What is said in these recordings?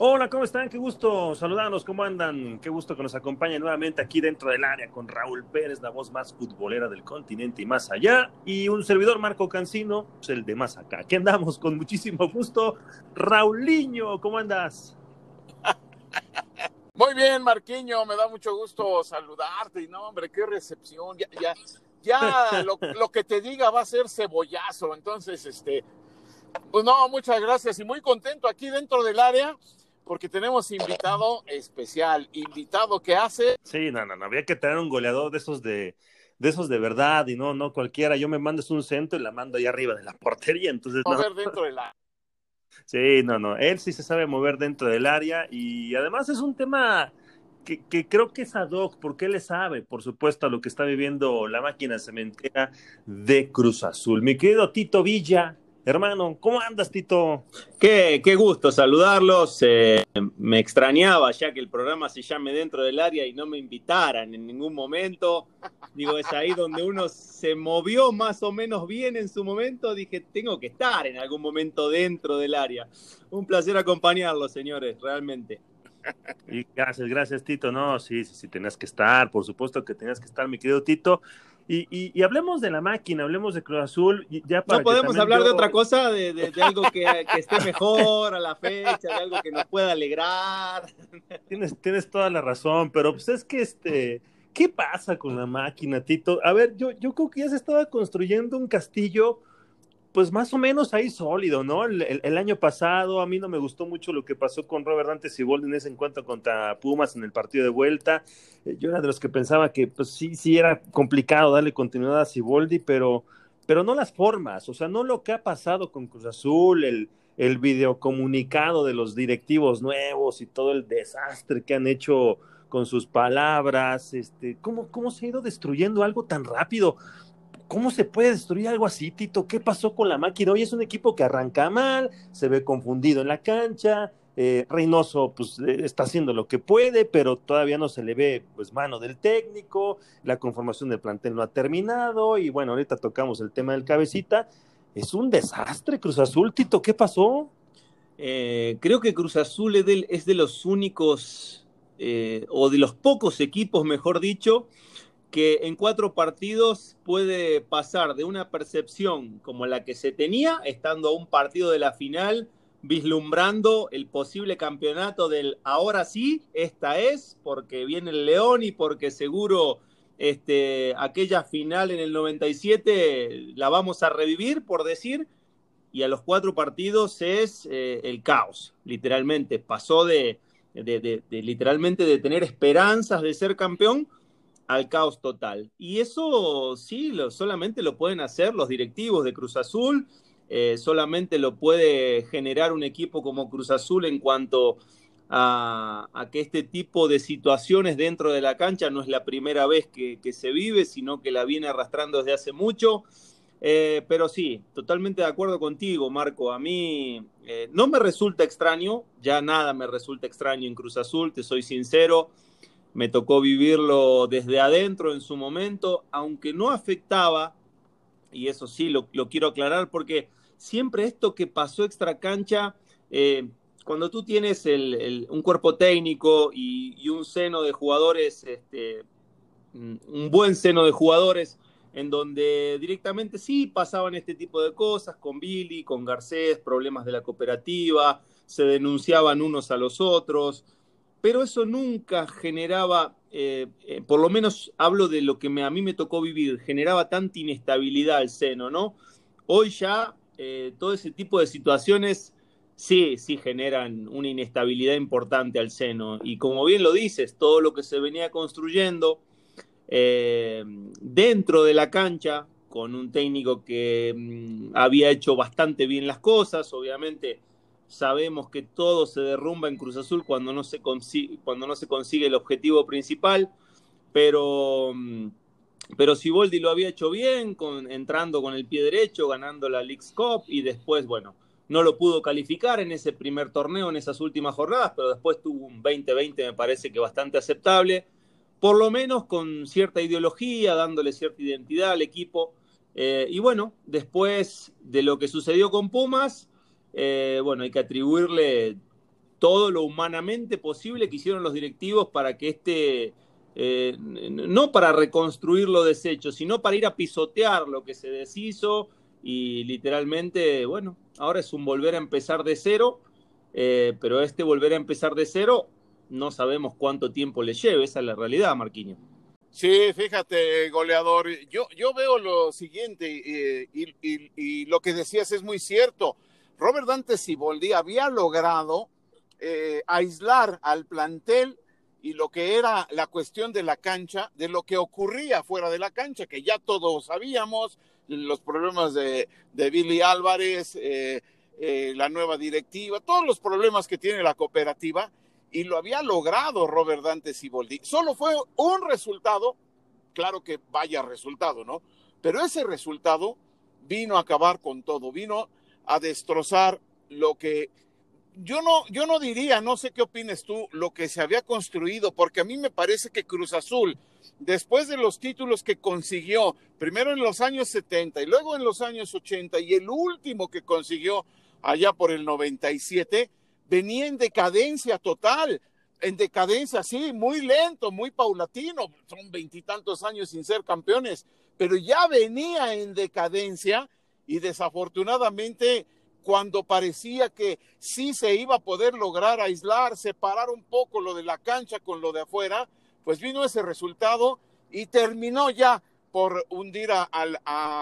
Hola, ¿cómo están? Qué gusto saludarlos, ¿cómo andan? Qué gusto que nos acompañen nuevamente aquí dentro del área con Raúl Pérez, la voz más futbolera del continente y más allá, y un servidor Marco Cancino, pues el de más acá. Aquí andamos con muchísimo gusto. Rauliño, ¿cómo andas? Muy bien, Marquiño, me da mucho gusto saludarte. Y no, hombre, qué recepción. Ya, ya, ya lo, lo que te diga va a ser cebollazo. Entonces, este, pues no, muchas gracias y muy contento aquí dentro del área porque tenemos invitado especial, invitado que hace. Sí, no, no, no, había que tener un goleador de esos de, de esos de verdad y no, no cualquiera. Yo me mandas un centro y la mando ahí arriba de la portería, entonces. Mover dentro del área. Sí, no, no, él sí se sabe mover dentro del área y además es un tema que, que, creo que es ad hoc, porque él le sabe, por supuesto, a lo que está viviendo la máquina cementera de Cruz Azul. Mi querido Tito Villa, Hermano, ¿cómo andas, Tito? Qué, qué gusto saludarlos. Eh, me extrañaba ya que el programa se llame dentro del área y no me invitaran en ningún momento. Digo, es ahí donde uno se movió más o menos bien en su momento. Dije, tengo que estar en algún momento dentro del área. Un placer acompañarlos, señores, realmente. Y gracias, gracias, Tito. No, sí, sí, sí, tenías que estar, por supuesto que tenías que estar, mi querido Tito. Y, y, y, hablemos de la máquina, hablemos de Cruz Azul. Ya para no podemos hablar yo... de otra cosa, de, de, de algo que, que, esté mejor a la fecha, de algo que nos pueda alegrar. Tienes, tienes toda la razón, pero pues es que este, ¿qué pasa con la máquina, Tito? A ver, yo, yo creo que ya se estaba construyendo un castillo pues más o menos ahí sólido, ¿no? El, año pasado a mí no me gustó mucho lo que pasó con Robert Dante Siboldi en ese encuentro contra Pumas en el partido de vuelta. Eh, yo era de los que pensaba que pues sí, sí era complicado darle continuidad a Siboldi, pero, pero no las formas, o sea, no lo que ha pasado con Cruz Azul, el, el videocomunicado de los directivos nuevos y todo el desastre que han hecho con sus palabras, este, ¿cómo, cómo se ha ido destruyendo algo tan rápido? ¿Cómo se puede destruir algo así, Tito? ¿Qué pasó con la máquina? Hoy es un equipo que arranca mal, se ve confundido en la cancha. Eh, Reynoso pues eh, está haciendo lo que puede, pero todavía no se le ve pues mano del técnico, la conformación del plantel no ha terminado y bueno, ahorita tocamos el tema del cabecita. Es un desastre Cruz Azul, Tito, ¿qué pasó? Eh, creo que Cruz Azul es de, es de los únicos eh, o de los pocos equipos, mejor dicho, que en cuatro partidos puede pasar de una percepción como la que se tenía, estando a un partido de la final, vislumbrando el posible campeonato del ahora sí, esta es, porque viene el León y porque seguro este, aquella final en el 97 la vamos a revivir, por decir, y a los cuatro partidos es eh, el caos, literalmente. Pasó de, de, de, literalmente de tener esperanzas de ser campeón al caos total. Y eso sí, lo, solamente lo pueden hacer los directivos de Cruz Azul, eh, solamente lo puede generar un equipo como Cruz Azul en cuanto a, que este tipo de situaciones dentro de la cancha no es la primera vez que, que se vive, sino que la viene arrastrando desde hace mucho. Eh, pero sí, totalmente de acuerdo contigo, Marco. A mí eh, no me resulta extraño, ya nada me resulta extraño en Cruz Azul, te soy sincero me tocó vivirlo desde adentro en su momento, aunque no afectaba, y eso sí lo, quiero aclarar, porque siempre esto que pasó extra cancha, eh, cuando tú tienes un cuerpo técnico y, y, un seno de jugadores, este, un buen seno de jugadores, en donde directamente sí pasaban este tipo de cosas con Billy, con Garcés, problemas de la cooperativa, se denunciaban unos a los otros, pero eso nunca generaba, eh, eh, por lo menos hablo de lo que a mí me tocó vivir, generaba tanta inestabilidad al seno, ¿no? Hoy ya eh, todo ese tipo de situaciones sí, sí generan una inestabilidad importante al seno. Y como bien lo dices, todo lo que se venía construyendo dentro de la cancha, con un técnico que mmm, había hecho bastante bien las cosas, obviamente sabemos que todo se derrumba en Cruz Azul cuando no se consigue, el objetivo principal, pero, mm, pero Siboldi lo había hecho bien, con, entrando con el pie derecho, ganando la League's Cup y después, bueno, no lo pudo calificar en ese primer torneo, en esas últimas jornadas, pero después tuvo un 20-20 me parece que bastante aceptable, por lo menos con cierta ideología, dándole cierta identidad al equipo. Eh, y bueno, después de lo que sucedió con Pumas, eh, bueno, hay que atribuirle todo lo humanamente posible que hicieron los directivos para que este, eh, no para reconstruir lo deshecho, sino para ir a pisotear lo que se deshizo y literalmente, bueno, ahora es un volver a empezar de cero, eh, pero este volver a empezar de cero no sabemos cuánto tiempo le lleve, esa es la realidad, Marquinhos. Sí, fíjate, goleador, yo, yo veo lo siguiente y, lo que decías es muy cierto. Robert Dante Siboldi había logrado eh, aislar al plantel y lo que era la cuestión de la cancha, de lo que ocurría fuera de la cancha, que ya todos sabíamos, los problemas de, Billy Álvarez, eh, la nueva directiva, todos los problemas que tiene la cooperativa, y lo había logrado Robert Dante Siboldi. Solo fue un resultado, claro que vaya resultado, ¿no? Pero ese resultado vino a acabar con todo, vino a destrozar lo que yo no, yo no diría, no sé qué opines tú, lo que se había construido, porque a mí me parece que Cruz Azul, después de los títulos que consiguió, primero en los años 70 y luego en los años 80 y el último que consiguió allá por el 97, venía en decadencia total, en decadencia, sí, muy lento, muy paulatino, son veintitantos años sin ser campeones, pero ya venía en decadencia y desafortunadamente cuando parecía que sí se iba a poder lograr aislar, separar un poco lo de la cancha con lo de afuera, pues vino ese resultado y terminó ya por hundir a,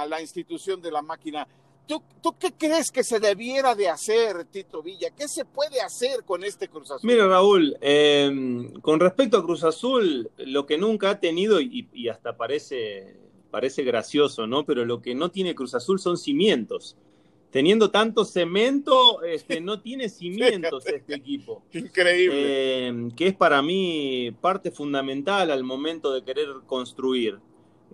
la institución de la máquina. ¿Tú, qué crees que se debiera de hacer, Tito Villa? ¿Qué se puede hacer con este Cruz Azul? Mira, Raúl, em, con respecto a Cruz Azul, lo que nunca ha tenido, y, hasta parece, parece gracioso, ¿no? Pero lo que no tiene Cruz Azul son cimientos. Teniendo tanto cemento, este, no tiene cimientos este equipo. Increíble. Em, que es para mí parte fundamental al momento de querer construir.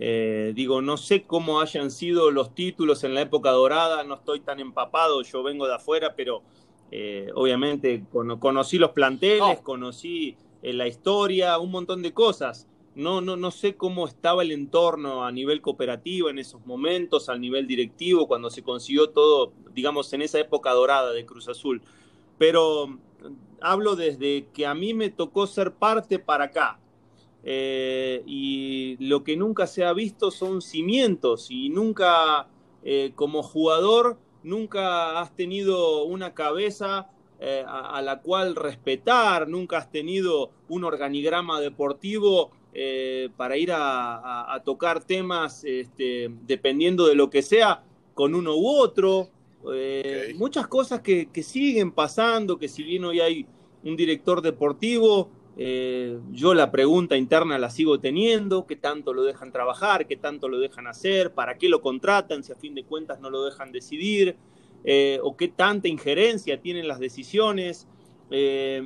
Eh, digo, no sé cómo hayan sido los títulos en la época dorada, no estoy tan empapado, yo vengo de afuera, pero eh, obviamente conocí los planteles, conocí eh, la historia, un montón de cosas. No, no, no sé cómo estaba el entorno a nivel cooperativo en esos momentos, al nivel directivo, cuando se consiguió todo, digamos, en esa época dorada de Cruz Azul. Pero hablo desde que a mí me tocó ser parte para acá, eh, y lo que nunca se ha visto son cimientos y nunca eh, como jugador nunca has tenido una cabeza eh, a, la cual respetar, nunca has tenido un organigrama deportivo para ir a, tocar temas este, dependiendo de lo que sea con uno u otro. Muchas cosas que, que siguen pasando, que si bien hoy hay un director deportivo, eh, yo la pregunta interna la sigo teniendo, qué tanto lo dejan trabajar, qué tanto lo dejan hacer, para qué lo contratan si a fin de cuentas no lo dejan decidir, eh, o qué tanta injerencia tienen las decisiones. Eh,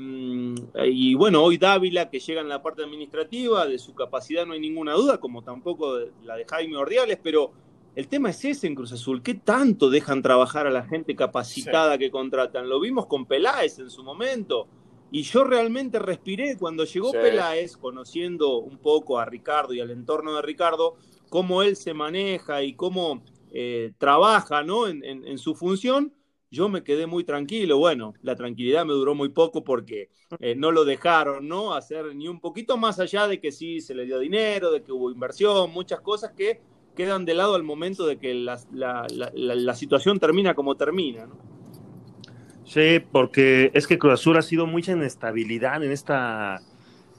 y bueno, hoy Dávila, que llega en la parte administrativa, de su capacidad no hay ninguna duda, como tampoco la de Jaime Ordiales, pero el tema es ese en Cruz Azul, ¿qué tanto dejan trabajar a la gente capacitada que contratan? Lo vimos con Peláez en su momento. Y yo realmente respiré cuando llegó Peláez, conociendo un poco a Ricardo y al entorno de Ricardo, cómo él se maneja y cómo eh, trabaja ¿no? En, su función, yo me quedé muy tranquilo. Bueno, la tranquilidad me duró muy poco porque eh, no lo dejaron ¿no? hacer ni un poquito más allá de que sí se le dio dinero, de que hubo inversión, muchas cosas que quedan de lado al momento de que la, la, la situación termina como termina. ¿no? Sí, porque es que Cruz Azul ha sido mucha inestabilidad en esta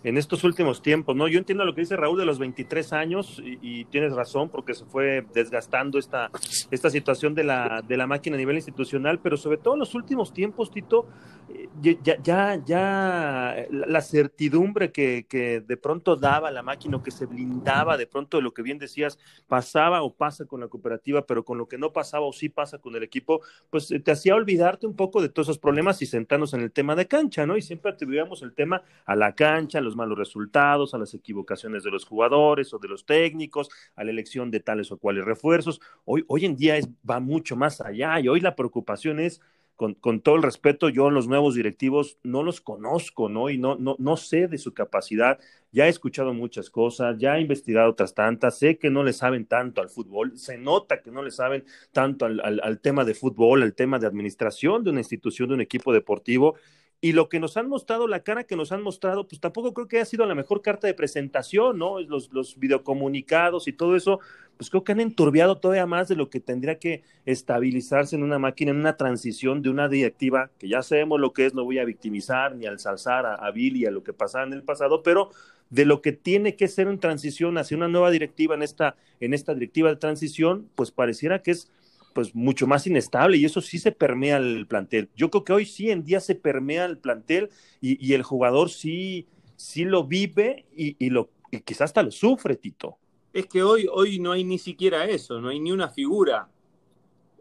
en estos últimos tiempos, ¿no? Yo entiendo lo que dice Raúl de los 23 años y, tienes razón porque se fue desgastando esta, esta situación de la, de la máquina a nivel institucional, pero sobre todo en los últimos tiempos, Tito, eh, ya, ya, la certidumbre que, que de pronto daba la máquina o que se blindaba de pronto de lo que bien decías, pasaba o pasa con la cooperativa, pero con lo que no pasaba o sí pasa con el equipo, pues te hacía olvidarte un poco de todos esos problemas y sentarnos en el tema de cancha, ¿no? Y siempre atribuíamos el tema a la cancha, a los malos resultados, a las equivocaciones de los jugadores o de los técnicos, a la elección de tales o cuales refuerzos. Hoy, hoy en día es, va mucho más allá y hoy la preocupación es con, con, todo el respeto, yo los nuevos directivos no los conozco, ¿no? Y no, no, no sé de su capacidad. Ya he escuchado muchas cosas, ya he investigado otras tantas, sé que no le saben tanto al fútbol, se nota que no le saben tanto al, al, al tema de fútbol, al tema de administración de una institución, de un equipo deportivo. Y lo que nos han mostrado, la cara que nos han mostrado, pues tampoco creo que haya sido la mejor carta de presentación, ¿no? Los, los videocomunicados y todo eso, pues creo que han enturbiado todavía más de lo que tendría que estabilizarse en una máquina, en una transición de una directiva, que ya sabemos lo que es, no voy a victimizar ni a, a Bill y a lo que pasaba en el pasado, pero de lo que tiene que ser en transición hacia una nueva directiva en esta, en esta directiva de transición, pues pareciera que es pues mucho más inestable y eso sí se permea el plantel. Yo creo que hoy sí en día se permea el plantel y, el jugador sí, sí lo vive y, lo, y quizás hasta lo sufre, Tito. Es que hoy, hoy no hay ni siquiera eso, no hay ni una figura.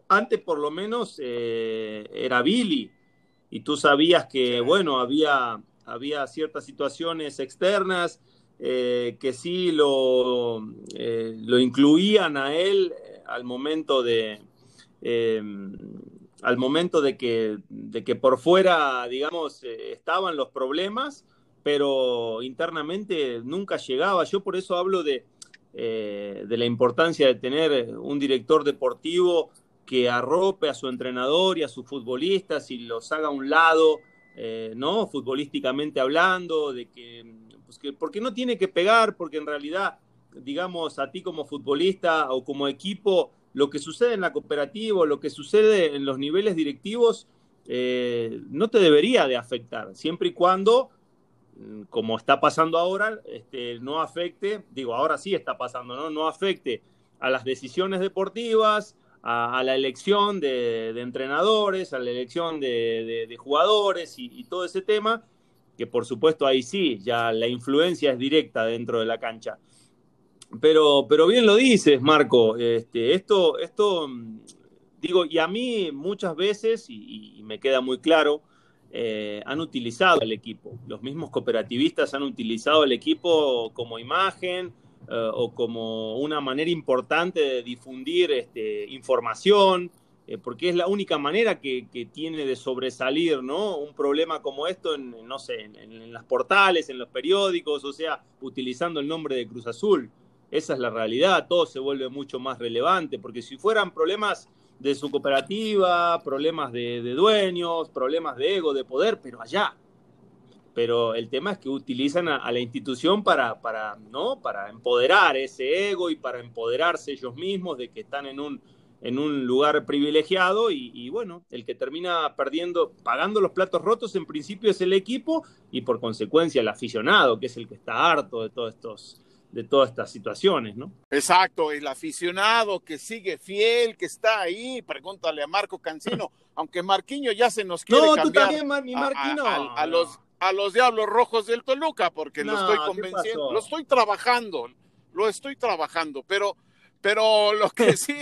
Antes por lo menos eh, era Billy y tú sabías que, bueno, había, había ciertas situaciones externas eh, que sí lo, eh, lo incluían a él al momento de, Em, al momento de que, de que por fuera, digamos, eh, estaban los problemas, pero internamente nunca llegaba. Yo por eso hablo de, eh, de la importancia de tener un director deportivo que arrope a su entrenador y a sus futbolistas y los haga a un lado, eh, ¿no? Futbolísticamente hablando, de pues que, porque no tiene que pegar, porque en realidad, digamos, a ti como futbolista o como equipo, lo que sucede en la cooperativa, lo que sucede en los niveles directivos, eh, no te debería de afectar, siempre y cuando, mm, como está pasando ahora, este, no afecte, digo, ahora sí está pasando, ¿no? No afecte a las decisiones deportivas, a, la elección de, entrenadores, a la elección de, jugadores y, y, todo ese tema, que por supuesto ahí sí, ya la influencia es directa dentro de la cancha. Pero, pero bien lo dices, Marco. Este, esto, esto, digo, y a mí muchas veces, y, me queda muy claro, eh, han utilizado el equipo. Los mismos cooperativistas han utilizado el equipo como imagen eh, o como una manera importante de difundir este, información, eh, porque es la única manera que, tiene de sobresalir ¿no? un problema como esto en, no sé, en, en las portales, en los periódicos, o sea, utilizando el nombre de Cruz Azul. Esa es la realidad, todo se vuelve mucho más relevante, porque si fueran problemas de su cooperativa, problemas de, dueños, problemas de ego, de poder, pero allá. Pero el tema es que utilizan a, la institución para, para, ¿no? para empoderar ese ego y para empoderarse ellos mismos de que están en un, en un lugar privilegiado y, y, bueno, el que termina perdiendo, pagando los platos rotos en principio es el equipo y por consecuencia el aficionado, que es el que está harto de todos estos de todas estas situaciones, ¿no? Exacto, el aficionado que sigue fiel, que está ahí, pregúntale a Marco Cancino, aunque Marquiño ya se nos quiere no, cambiar. tú también, Marquino. A, los, a los Diablos Rojos del Toluca, porque lo estoy convenciendo, lo estoy trabajando, lo estoy trabajando, pero, pero lo que sí,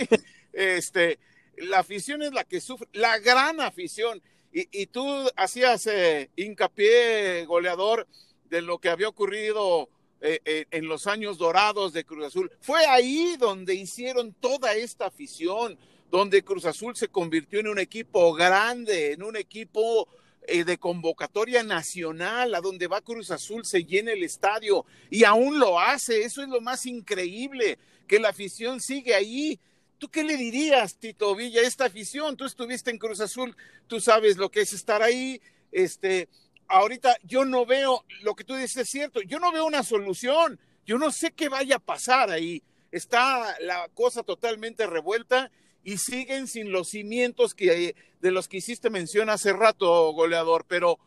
este, la afición es la que sufre, la gran afición, y, y tú hacías eh, hincapié, goleador, de lo que había ocurrido eh, eh, en los años dorados de Cruz Azul. Fue ahí donde hicieron toda esta afición, donde Cruz Azul se convirtió en un equipo grande, en un equipo eh, de convocatoria nacional, a donde va Cruz Azul se llena el estadio y aún lo hace. Eso es lo más increíble, que la afición sigue ahí. ¿Tú qué le dirías, Tito Villa, esta afición? Tú estuviste en Cruz Azul, tú sabes lo que es estar ahí, este, ahorita yo no veo, lo que tú dices es cierto, yo no veo una solución, yo no sé qué vaya a pasar ahí. Está la cosa totalmente revuelta y siguen sin los cimientos que, de los que hiciste mención hace rato, goleador, pero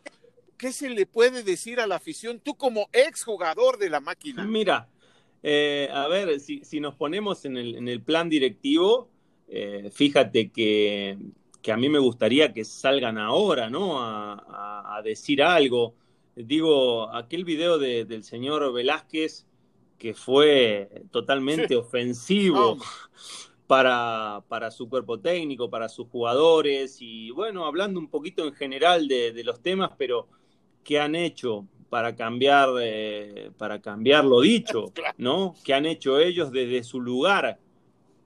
¿qué se le puede decir a la afición tú como exjugador de la máquina? Mira, eh, a ver, si, nos ponemos en el, en el plan directivo, eh, fíjate que que a mí me gustaría que salgan ahora, ¿no? A, decir algo. Digo, aquel video del señor Velázquez que fue totalmente ofensivo para, para, su cuerpo técnico, para sus jugadores y bueno, hablando un poquito en general de, los temas, pero ¿qué han hecho para cambiar, eh, para cambiar lo dicho, ¿no? ¿Qué han hecho ellos desde su lugar?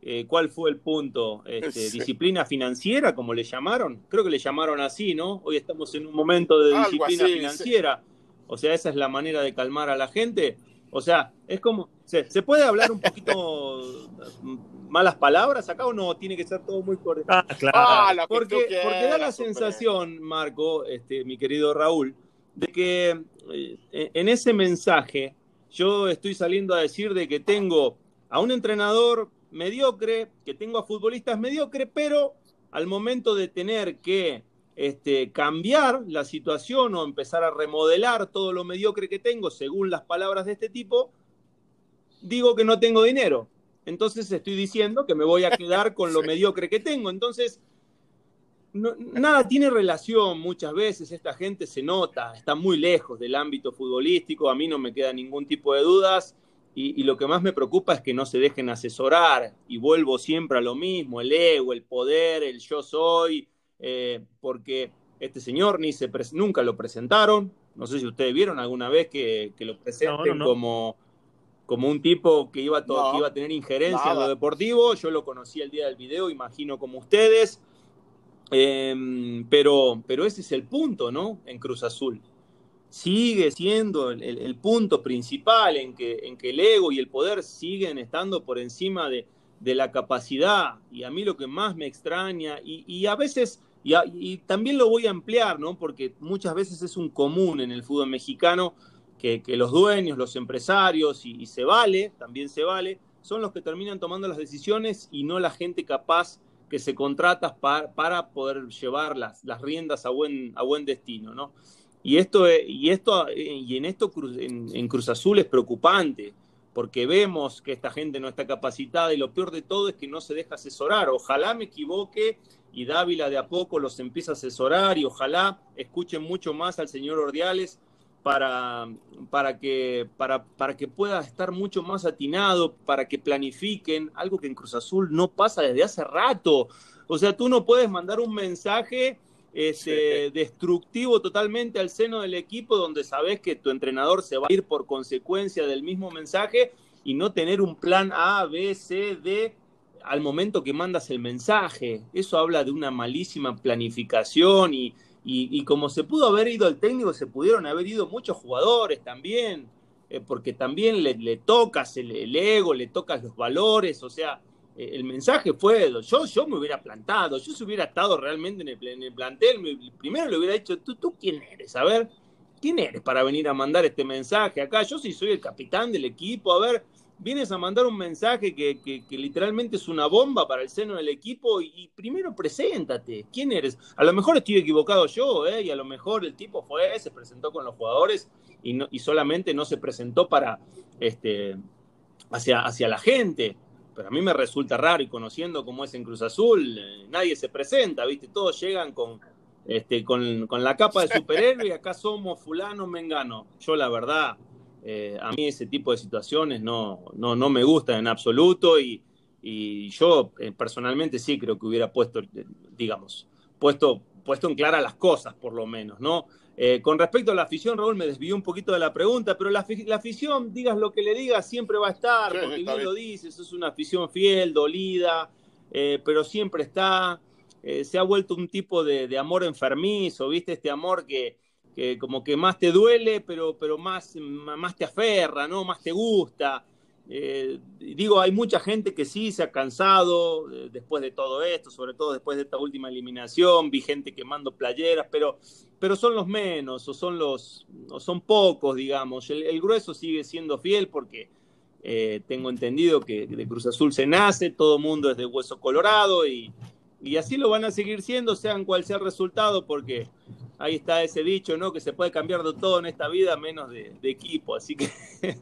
Eh, ¿Cuál fue el punto? Este, ¿Disciplina financiera, como le llamaron? Creo que le llamaron así, ¿no? Hoy estamos en un momento de disciplina financiera. O sea, esa es la manera de calmar a la gente. O sea, es como, ¿Se, puede hablar un poquito malas palabras acá o no? Tiene que ser todo muy correcto. Ah, claro. Ah, porque, porque da la sensación, Marco, este, mi querido Raúl, de que eh, en ese mensaje yo estoy saliendo a decir de que tengo a un entrenador mediocre, que tengo a futbolistas mediocres, pero al momento de tener que este, cambiar la situación o empezar a remodelar todo lo mediocre que tengo, según las palabras de este tipo, digo que no tengo dinero. Entonces estoy diciendo que me voy a quedar con lo mediocre que tengo. Entonces, nada tiene relación muchas veces, esta gente se nota, está muy lejos del ámbito futbolístico, a mí no me queda ningún tipo de dudas y, lo que más me preocupa es que no se dejen asesorar y vuelvo siempre a lo mismo, el ego, el poder, el yo soy, eh, porque este señor ni se nunca lo presentaron, no sé si ustedes vieron alguna vez que, lo presenten como como un tipo que iba, que iba a tener injerencia en lo deportivo. Yo lo conocí el día del video, imagino como ustedes. Em, pero, pero ese es el punto, ¿no? En Cruz Azul. Sigue siendo el, punto principal en que, el ego y el poder siguen estando por encima de, la capacidad. Y a mí lo que más me extraña, y, a veces, y, y, también lo voy a ampliar, ¿no? Porque muchas veces es un común en el fútbol mexicano que, los dueños, los empresarios, y, se vale, también se vale, son los que terminan tomando las decisiones y no la gente capaz que se contrata para, poder llevar las, las, riendas a buen, a buen destino, ¿no? Y esto, y esto, y en esto en, Cruz Azul es preocupante, porque vemos que esta gente no está capacitada y lo peor de todo es que no se deja asesorar. Ojalá me equivoque y Dávila de a poco los empieza a asesorar y ojalá escuchen mucho más al señor Ordiales para, para, que, para, para que pueda estar mucho más atinado, para que planifiquen, algo que en Cruz Azul no pasa desde hace rato. O sea, tú no puedes mandar un mensaje este, destructivo totalmente al seno del equipo donde sabes que tu entrenador se va a ir por consecuencia del mismo mensaje y no tener un plan A, B, C, D al momento que mandas el mensaje. Eso habla de una malísima planificación y, y, como se pudo haber ido el técnico, se pudieron haber ido muchos jugadores también, eh, porque también le, tocas el, ego, le tocas los valores, o sea, eh, el mensaje fue, yo, yo me hubiera plantado, yo si hubiera estado realmente en el, en el plantel, primero le hubiera dicho, ¿tú, ¿tú quién eres? A ver, ¿quién eres para venir a mandar este mensaje acá? Yo sí soy el capitán del equipo, a ver, vienes a mandar un mensaje que, literalmente es una bomba para el seno del equipo y, primero preséntate. ¿Quién eres? A lo mejor estoy equivocado yo, ¿eh? y a lo mejor el tipo fue, se presentó con los jugadores y, no, y solamente no se presentó para este, hacia, hacia la gente. Pero a mí me resulta raro y conociendo cómo es en Cruz Azul, eh, nadie se presenta, ¿viste? Todos llegan con, este, con, con la capa de superhéroe y acá somos fulano, mengano. Yo la verdad, eh, a mí ese tipo de situaciones no, no, no me gustan en absoluto y, y yo eh, personalmente sí creo que hubiera puesto, digamos, puesto, puesto en clara las cosas, por lo menos, ¿no? Eh, con respecto a la afición, Raúl, me desvió un poquito de la pregunta, pero la, la afición, digas lo que le digas, siempre va a estar, porque bien, lo dices, es una afición fiel, dolida, pero siempre está. se ha vuelto un tipo de, de amor enfermizo, ¿viste? Este amor que, que como que más te duele, pero, pero más, más te aferra, ¿no? Más te gusta. Eh, digo, hay mucha gente que sí se ha cansado eh, después de todo esto, sobre todo después de esta última eliminación, vi gente quemando playeras, pero, pero son los menos, o son los, o son pocos, digamos. El, grueso sigue siendo fiel porque eh, tengo entendido que de Cruz Azul se nace, todo mundo es de hueso colorado y, y así lo van a seguir siendo, sean cual sea el resultado, porque ahí está ese dicho, ¿no? Que se puede cambiar de todo en esta vida menos de, equipo. Así que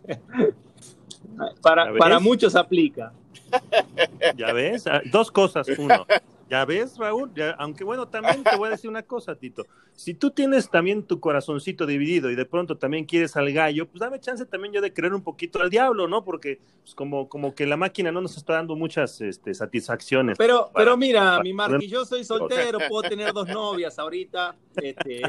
para, para muchos aplica. Ya ves, ah, dos cosas. Uno, ya ves, Raúl, aunque bueno, también te voy a decir una cosa, Tito. Si tú tienes también tu corazoncito dividido y de pronto también quieres al gallo, pues dame chance también yo de creer un poquito al diablo, ¿no? Porque pues, como, como que la máquina no nos está dando muchas este, satisfacciones. Pero, pero mira, mi Marqui, yo soy soltero, puedo tener dos novias ahorita. Este...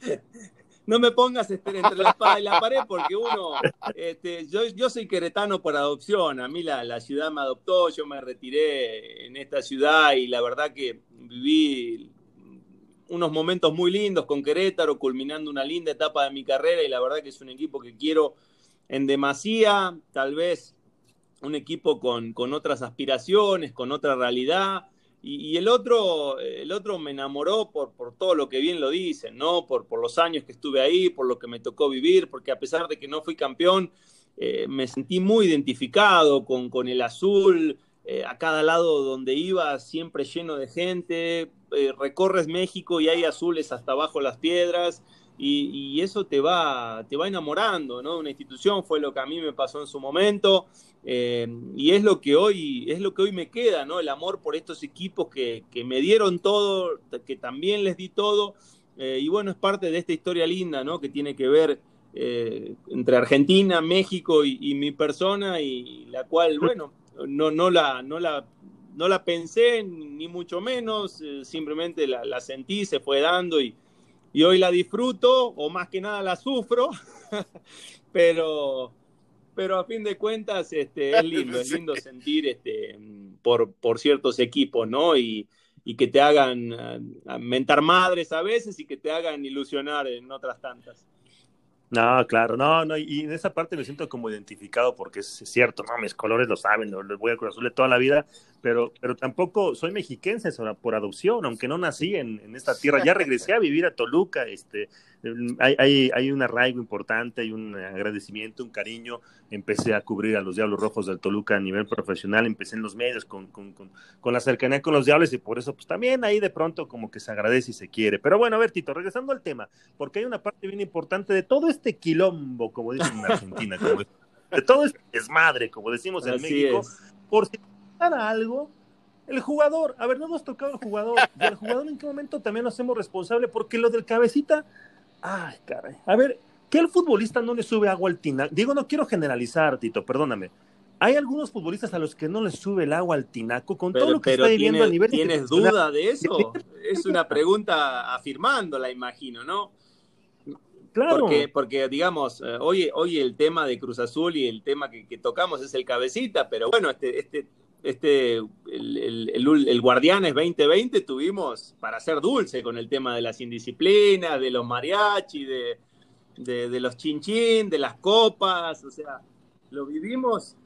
no me pongas este, entre la espada y la pared porque uno, este, yo, yo soy queretano por adopción, a mí la, la, ciudad me adoptó, yo me retiré en esta ciudad y la verdad que viví unos momentos muy lindos con Querétaro, culminando una linda etapa de mi carrera y la verdad que es un equipo que quiero en demasía, tal vez un equipo con, con otras aspiraciones, con otra realidad. Y, el, otro, el otro me enamoró por, por todo lo que bien lo dicen, ¿no? Por, por los años que estuve ahí, por lo que me tocó vivir, porque a pesar de que no fui campeón, eh, me sentí muy identificado con, con el azul, eh, a cada lado donde iba, siempre lleno de gente, eh, recorres México y hay azules hasta abajo las piedras, y, eso te va, te va enamorando, ¿no? Una institución fue lo que a mí me pasó en su momento, eh, y es lo que hoy, es lo que hoy me queda, ¿no? El amor por estos equipos que, me dieron todo, que también les di todo, y bueno, es parte de esta historia linda, ¿no? Que tiene que ver entre Argentina, México y, y mi persona, y la cual, bueno, no, no, la, no, la, no la pensé, ni mucho menos, eh, simplemente la, sentí, se fue dando y, y hoy la disfruto, o más que nada la sufro, pero, pero a fin de cuentas este, es lindo, es lindo sentir este, por, por ciertos equipos, ¿no? Y, y que te hagan uh, mentar madres a veces y que te hagan ilusionar en otras tantas. No, claro, no, no, y en esa parte me siento como identificado porque es, cierto, no, mis colores lo saben, los voy a Cruz Azul de toda la vida, pero, pero tampoco soy mexiquense por adopción, aunque no nací en, en esta tierra, ya regresé a vivir a Toluca, este, hay, hay, hay, un arraigo importante, hay un agradecimiento, un cariño. Empecé a cubrir a los Diablos Rojos del Toluca a nivel profesional, empecé en los medios con, con, con, la cercanía con los Diablos y por eso pues también ahí de pronto como que se agradece y se quiere. Pero bueno, a ver Tito, regresando al tema, porque hay una parte bien importante de todo este quilombo, como dicen en Argentina, de todo este desmadre, como decimos en México, por si algo, el jugador, a ver, no hemos tocado el jugador, y el jugador en qué momento también nos hacemos responsable, porque lo del cabecita Ay, caray. A ver, ¿qué el futbolista no le sube agua al tinaco? Digo, no quiero generalizar, Tito, perdóname. Hay algunos futbolistas a los que no les sube el agua al tinaco con todo lo que está viviendo a nivel ¿Tienes duda de eso? es una pregunta afirmándola, imagino, ¿no? Claro. Porque, porque digamos, eh, hoy, hoy el tema de Cruz Azul y el tema que, que tocamos es el cabecita, pero bueno, este, este este, el, el, el, Guardianes 2020 tuvimos para ser dulce con el tema de las indisciplinas, de los mariachi, de, de, los chinchín, de las copas, o sea, lo vivimos,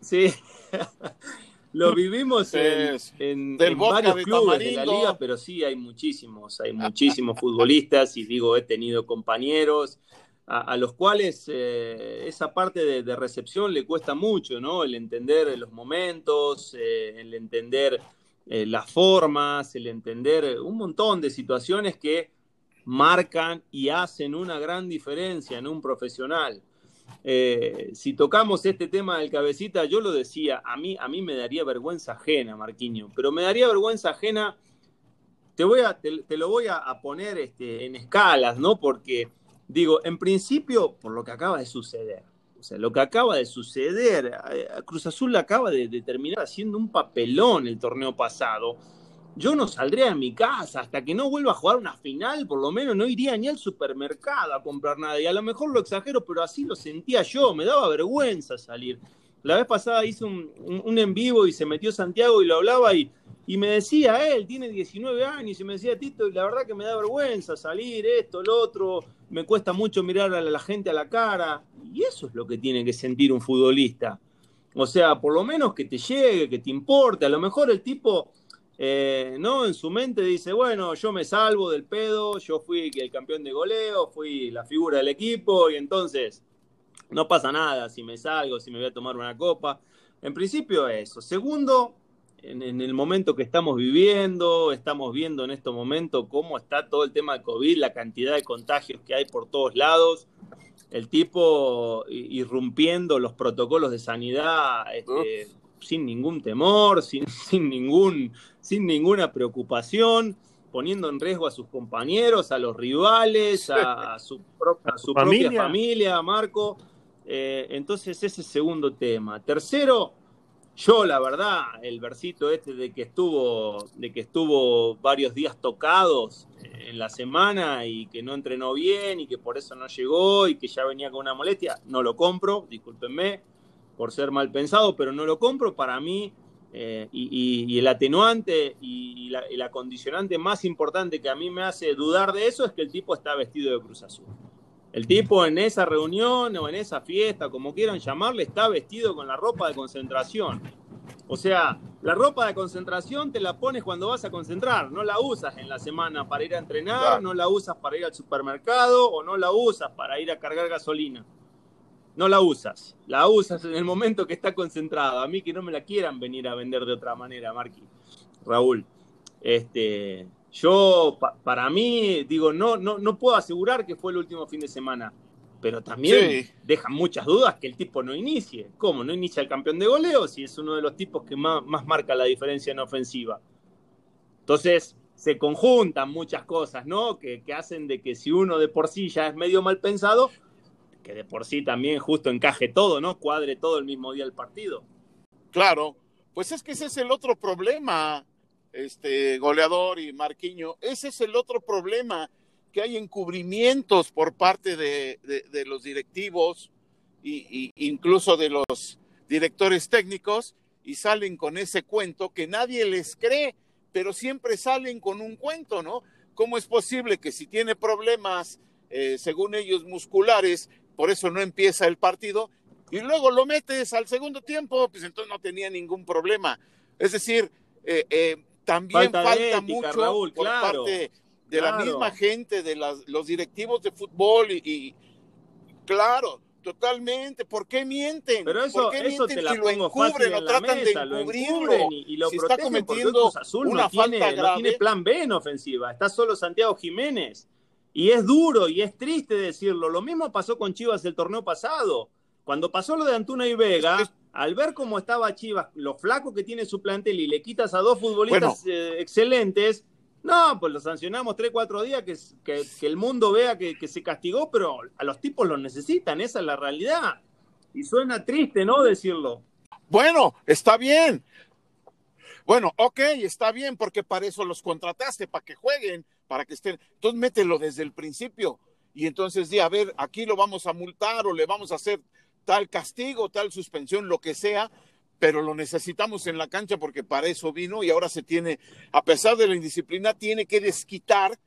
sí, lo vivimos en, varios clubes de la liga, pero sí hay muchísimos, hay muchísimos futbolistas y digo, he tenido compañeros a, los cuales eh, esa parte de, recepción le cuesta mucho, ¿no? El entender los momentos, eh, el entender eh, las formas, el entender un montón de situaciones que marcan y hacen una gran diferencia en un profesional. si tocamos este tema del cabecita, yo lo decía, a mí, a mí me daría vergüenza ajena, Marquiño, pero me daría vergüenza ajena, te, voy a, te, lo voy a, poner este, en escalas, ¿no? Porque Digo, en principio, por lo que acaba de suceder. O sea, lo que acaba de suceder, eh, Cruz Azul acaba de, terminar haciendo un papelón el torneo pasado. Yo no saldría de mi casa hasta que no vuelva a jugar una final, por lo menos no iría ni al supermercado a comprar nada. Y a lo mejor lo exagero, pero así lo sentía yo, me daba vergüenza salir. La vez pasada hice un, un en vivo y se metió Santiago y lo hablaba y y me decía él, tiene 19 años, y me decía, Tito, la verdad que me da vergüenza salir, esto, lo otro, me cuesta mucho mirar a la gente a la cara. Y eso es lo que tiene que sentir un futbolista. O sea, por lo menos que te llegue, que te importe. A lo mejor el tipo, eh, ¿no? En su mente dice, bueno, yo me salvo del pedo, yo fui el campeón de goleo, fui la figura del equipo, y entonces no pasa nada si me salgo, si me voy a tomar una copa. En principio eso. Segundo, en, el momento que estamos viviendo, estamos viendo en este momento cómo está todo el tema de COVID, la cantidad de contagios que hay por todos lados, el tipo irrumpiendo los protocolos de sanidad este, sin ningún temor, sin, sin, ningún, sin ninguna preocupación, poniendo en riesgo a sus compañeros, a los rivales, a, su, su propia familia, Marco. Eh, entonces, ese segundo tema. Tercero, yo, la verdad, el versito este de que estuvo, de que estuvo varios días tocados eh, en la semana y que no entrenó bien y que por eso no llegó y que ya venía con una molestia, no lo compro, discúlpenme por ser mal pensado, pero no lo compro. Para mí, eh, y, el atenuante y, la, y, la, condicionante más importante que a mí me hace dudar de eso es que el tipo está vestido de Cruz Azul. El tipo en esa reunión o en esa fiesta, como quieran llamarle, está vestido con la ropa de concentración. O sea, la ropa de concentración te la pones cuando vas a concentrar, no la usas en la semana para ir a entrenar, no la usas para ir al supermercado o no la usas para ir a cargar gasolina. No la usas, la usas en el momento que está concentrado. A mí que no me la quieran venir a vender de otra manera, Marqui. Raúl. Este, yo, para mí, digo, no, no, no puedo asegurar que fue el último fin de semana pero también deja muchas dudas que el tipo no inicie. ¿Cómo? ¿No inicia el campeón de goleo si es uno de los tipos que más, marca la diferencia en ofensiva? Entonces, se conjuntan muchas cosas, ¿no? Que, que, hacen de que si uno de por sí ya es medio mal pensado, que de por sí también justo encaje todo, ¿no? Cuadre todo el mismo día el partido. Claro, pues es que ese es el otro problema, este goleador y Marquiño, ese es el otro problema que hay encubrimientos por parte de, los directivos e incluso de los directores técnicos y salen con ese cuento que nadie les cree, pero siempre salen con un cuento, ¿no? ¿Cómo es posible que si tiene problemas, eh, según ellos, musculares, por eso no empieza el partido, y luego lo metes al segundo tiempo, pues entonces no tenía ningún problema. Es decir, eh, eh, también falta, mucho por parte de la misma gente, de los directivos de fútbol y, claro, totalmente. ¿Por qué mienten? Pero eso, ¿Por qué eso te la si lo encubren, lo tratan de encubrirlo? y, lo si está cometiendo una no falta tiene, grave. No tiene plan B en ofensiva. Está solo Santiago Jiménez. Y es duro y es triste decirlo. Lo mismo pasó con Chivas el torneo pasado. Cuando pasó lo de Antuna y Vega, al ver cómo estaba Chivas, lo flaco que tiene su plantel y le quitas a dos futbolistas eh, excelentes, no, pues lo sancionamos tres, cuatro días, que, que, el mundo vea que, se castigó, pero a los tipos los necesitan, esa es la realidad. Y suena triste, ¿no? Decirlo. Bueno, está bien. Bueno, ok, está bien, porque para eso los contrataste, para que jueguen, para que estén. Entonces mételo desde el principio. Y entonces di, a ver, aquí lo vamos a multar o le vamos a hacer tal castigo, tal suspensión, lo que sea, pero lo necesitamos en la cancha porque para eso vino y ahora se tiene, a pesar de la indisciplina, tiene que desquitar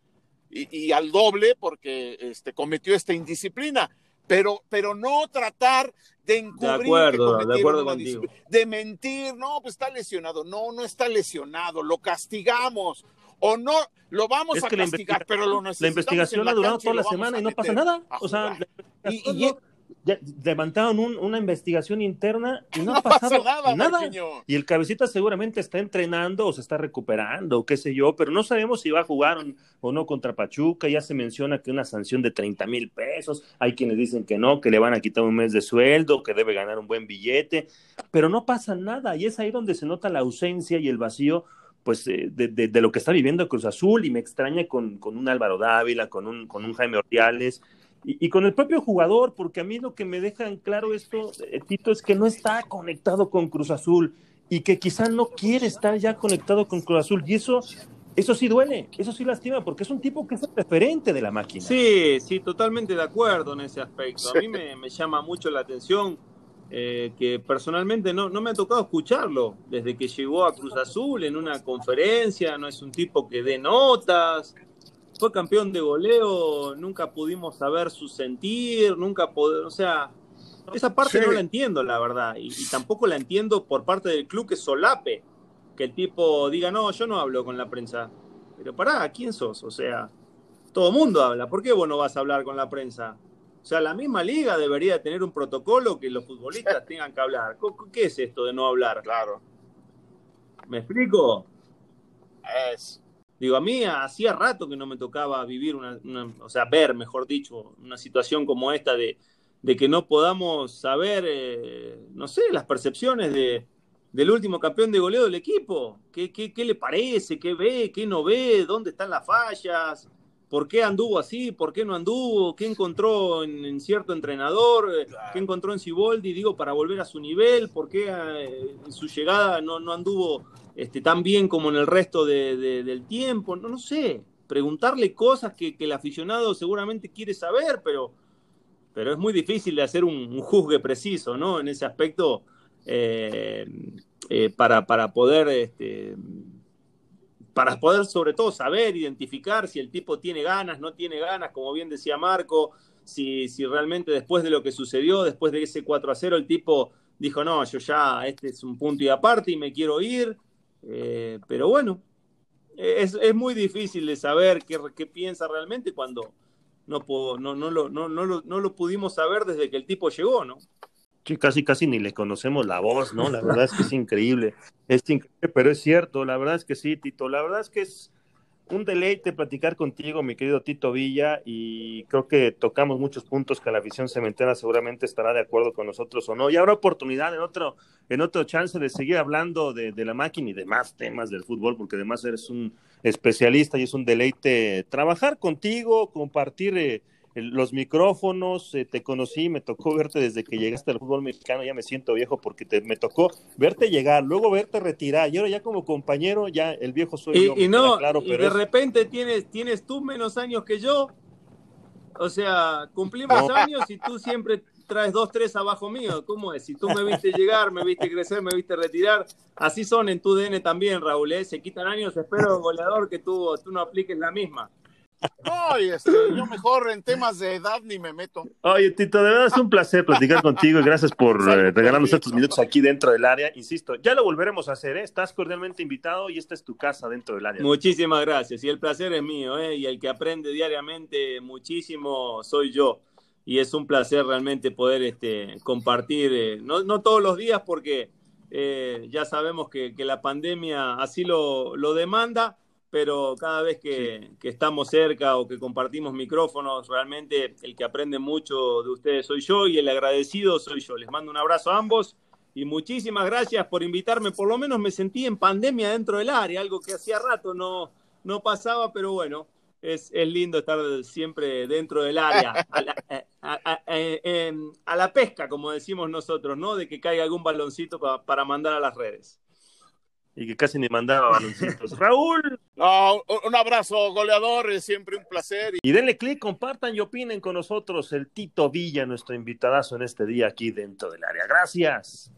y, al doble porque este, cometió esta indisciplina. Pero, pero no tratar de encubrir. De acuerdo, de acuerdo contigo. De mentir, no, pues está lesionado. No, no está lesionado, lo castigamos. O no, lo vamos a castigar, pero lo necesitamos. La investigación ha durado toda la semana y no pasa nada. O sea, y, levantaron una investigación interna y no, ha pasado nada. Y el cabecita seguramente está entrenando o se está recuperando, qué sé yo, pero no sabemos si va a jugar o no contra Pachuca. Ya se menciona que una sanción de 30 mil pesos. Hay quienes dicen que no, que le van a quitar un mes de sueldo, que debe ganar un buen billete, pero no pasa nada. Y es ahí donde se nota la ausencia y el vacío pues eh, de, lo que está viviendo Cruz Azul y me extraña con, con un Álvaro Dávila, con un, con un Jaime Ordiales, y, con el propio jugador, porque a mí lo que me deja en claro esto, eh, Tito, es que no está conectado con Cruz Azul y que quizá no quiere estar ya conectado con Cruz Azul. Y eso, eso sí duele, eso sí lastima, porque es un tipo que es el referente de la máquina. Sí, sí, totalmente de acuerdo en ese aspecto. A mí me, llama mucho la atención eh, que personalmente no, no me ha tocado escucharlo desde que llegó a Cruz Azul en una conferencia, no es un tipo que dé notas, fue campeón de goleo, nunca pudimos saber su sentir, nunca poder, o sea, esa parte no la entiendo, la verdad, y, tampoco la entiendo por parte del club que solape, que el tipo diga, no, yo no hablo con la prensa. Pero pará, ¿quién sos? O sea, todo mundo habla, ¿por qué vos no vas a hablar con la prensa? O sea, la misma liga debería tener un protocolo que los futbolistas tengan que hablar. ¿Qué es esto de no hablar? Claro. ¿Me explico? Es. Digo, a mí hacía rato que no me tocaba vivir una, o sea, ver, mejor dicho, una situación como esta de, que no podamos saber, eh, no sé, las percepciones de, del último campeón de goleo del equipo. ¿Qué, qué, le parece? ¿Qué ve? ¿Qué no ve? ¿Dónde están las fallas? ¿Por qué anduvo así? ¿Por qué no anduvo? ¿Qué encontró en, cierto entrenador? ¿Qué encontró en Siboldi? Digo, para volver a su nivel. ¿Por qué eh, en su llegada no, no anduvo este, tan bien como en el resto del tiempo, no, no sé, preguntarle cosas que, el aficionado seguramente quiere saber, pero, pero es muy difícil de hacer un, juzgue preciso, ¿no? En ese aspecto, eh, eh, para, para, poder este, para poder sobre todo saber, identificar si el tipo tiene ganas, no tiene ganas, como bien decía Marco, si, si realmente después de lo que sucedió, después de ese 4 a 0, el tipo dijo, no, yo ya, este es un punto y aparte y me quiero ir. Eh, pero bueno, es, es, muy difícil de saber qué, qué piensa realmente cuando no, puedo, no, no, lo, no, no, lo, no lo pudimos saber desde que el tipo llegó, ¿no? Sí, casi, casi ni le conocemos la voz, ¿no? La verdad es que es increíble. Es increíble, pero es cierto, la verdad es que sí, Tito. La verdad es que es un deleite platicar contigo, mi querido Tito Villa, y creo que tocamos muchos puntos que la afición cementera seguramente estará de acuerdo con nosotros o no. Y habrá oportunidad en otro, en otro chance de seguir hablando de, la máquina y de más temas del fútbol, porque además eres un especialista y es un deleite trabajar contigo, compartir. Eh, los micrófonos, eh, te conocí, me tocó verte desde que llegaste al fútbol mexicano, ya me siento viejo porque te, me tocó verte llegar, luego verte retirar, y ahora ya como compañero, ya el viejo soy y, yo. Y no, claro, pero y de es... repente tienes, tienes tú menos años que yo, o sea, cumplimos no. años y tú siempre traes dos, tres abajo mío, ¿cómo es? Si tú me viste llegar, me viste crecer, me viste retirar, así son en tu DN también, Raúl, ¿eh? se quitan años, espero, goleador, que tú, tú no apliques la misma. Ay, este, yo mejor en temas de edad ni me meto. Oye, Tito, de verdad es un placer platicar contigo y gracias por eh, regalarnos estos minutos aquí dentro del área. Insisto, ya lo volveremos a hacer, ¿eh? estás cordialmente invitado y esta es tu casa dentro del área. Muchísimas gracias y el placer es mío, ¿eh? y el que aprende diariamente muchísimo soy yo. Y es un placer realmente poder este, compartir, eh, no, no, todos los días porque eh, ya sabemos que, que, la pandemia así lo, lo demanda pero cada vez que, sí. que, estamos cerca o que compartimos micrófonos, realmente el que aprende mucho de ustedes soy yo y el agradecido soy yo. Les mando un abrazo a ambos y muchísimas gracias por invitarme. Por lo menos me sentí en pandemia dentro del área, algo que hacía rato no, no pasaba, pero bueno, es, es lindo estar siempre dentro del área, a la, a, a, a la, pesca, como decimos nosotros, ¿no? De que caiga algún baloncito para mandar a las redes y que casi ni mandaba baloncitos. Raúl. Un abrazo, goleador, es siempre un placer. Y denle clic, compartan y opinen con nosotros el Tito Villa, nuestro invitadazo en este día aquí dentro del área. Gracias.